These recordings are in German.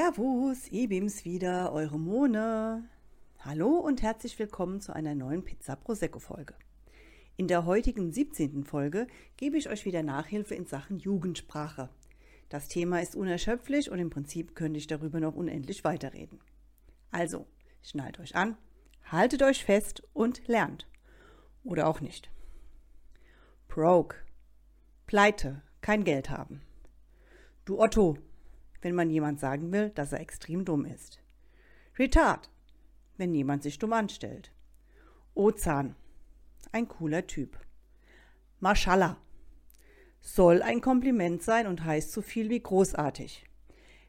Servus, ihr bin's wieder, eure Mone. Hallo und herzlich willkommen zu einer neuen Pizza Prosecco Folge. In der heutigen 17. Folge gebe ich euch wieder Nachhilfe in Sachen Jugendsprache. Das Thema ist unerschöpflich und im Prinzip könnte ich darüber noch unendlich weiterreden. Also, schnallt euch an, haltet euch fest und lernt. Oder auch nicht. Broke. Pleite, kein Geld haben. Du Otto, wenn man jemand sagen will, dass er extrem dumm ist. Retard, wenn jemand sich dumm anstellt. Ozan, ein cooler Typ. Mashallah, soll ein Kompliment sein und heißt so viel wie großartig.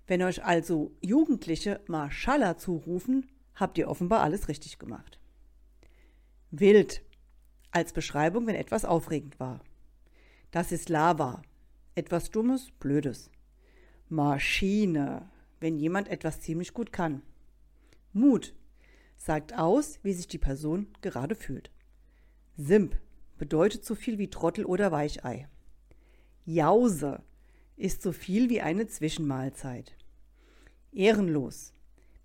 Wenn euch also Jugendliche Mashallah zurufen, habt ihr offenbar alles richtig gemacht. Wild, als Beschreibung, wenn etwas aufregend war. Das ist Lava, etwas Dummes, Blödes. Maschine, wenn jemand etwas ziemlich gut kann. Mut sagt aus, wie sich die Person gerade fühlt. Simp bedeutet so viel wie Trottel oder Weichei. Jause ist so viel wie eine Zwischenmahlzeit. Ehrenlos,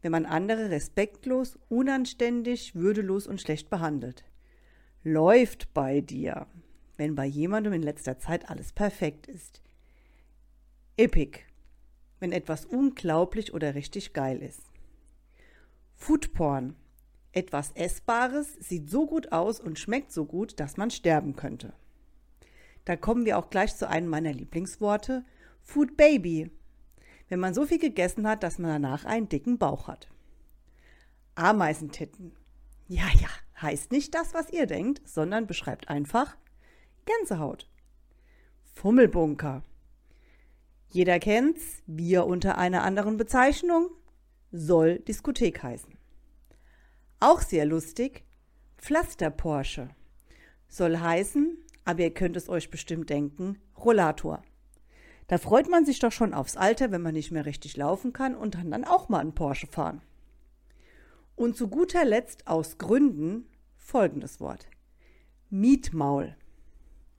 wenn man andere respektlos, unanständig, würdelos und schlecht behandelt. Läuft bei dir, wenn bei jemandem in letzter Zeit alles perfekt ist. Epic, wenn etwas unglaublich oder richtig geil ist. Foodporn. Etwas Essbares sieht so gut aus und schmeckt so gut, dass man sterben könnte. Da kommen wir auch gleich zu einem meiner Lieblingsworte, Food Baby. Wenn man so viel gegessen hat, dass man danach einen dicken Bauch hat. Ameisentitten. Ja, ja, heißt nicht das, was ihr denkt, sondern beschreibt einfach Gänsehaut. Fummelbunker. Jeder kennt's, Bier unter einer anderen Bezeichnung soll Diskothek heißen. Auch sehr lustig, Pflaster-Porsche soll heißen, aber ihr könnt es euch bestimmt denken, Rollator. Da freut man sich doch schon aufs Alter, wenn man nicht mehr richtig laufen kann und kann dann auch mal einen Porsche fahren. Und zu guter Letzt aus Gründen folgendes Wort. Mietmaul.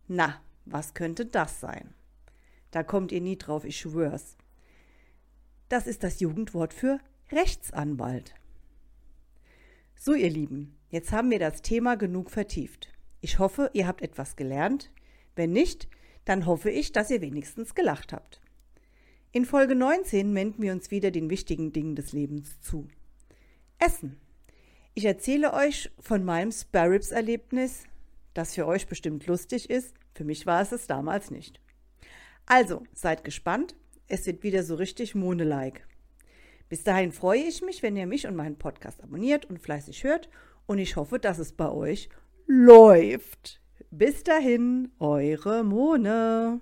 Na, was könnte das sein? Da kommt ihr nie drauf, ich schwör's. Das ist das Jugendwort für Rechtsanwalt. So, ihr Lieben, jetzt haben wir das Thema genug vertieft. Ich hoffe, ihr habt etwas gelernt. Wenn nicht, dann hoffe ich, dass ihr wenigstens gelacht habt. In Folge 19 wenden wir uns wieder den wichtigen Dingen des Lebens zu. Essen. Ich erzähle euch von meinem Sparrows-Erlebnis, das für euch bestimmt lustig ist. Für mich war es es damals nicht. Also, seid gespannt. Es wird wieder so richtig Mone-like. Bis dahin freue ich mich, wenn ihr mich und meinen Podcast abonniert und fleißig hört. Und ich hoffe, dass es bei euch läuft. Bis dahin, eure Mone.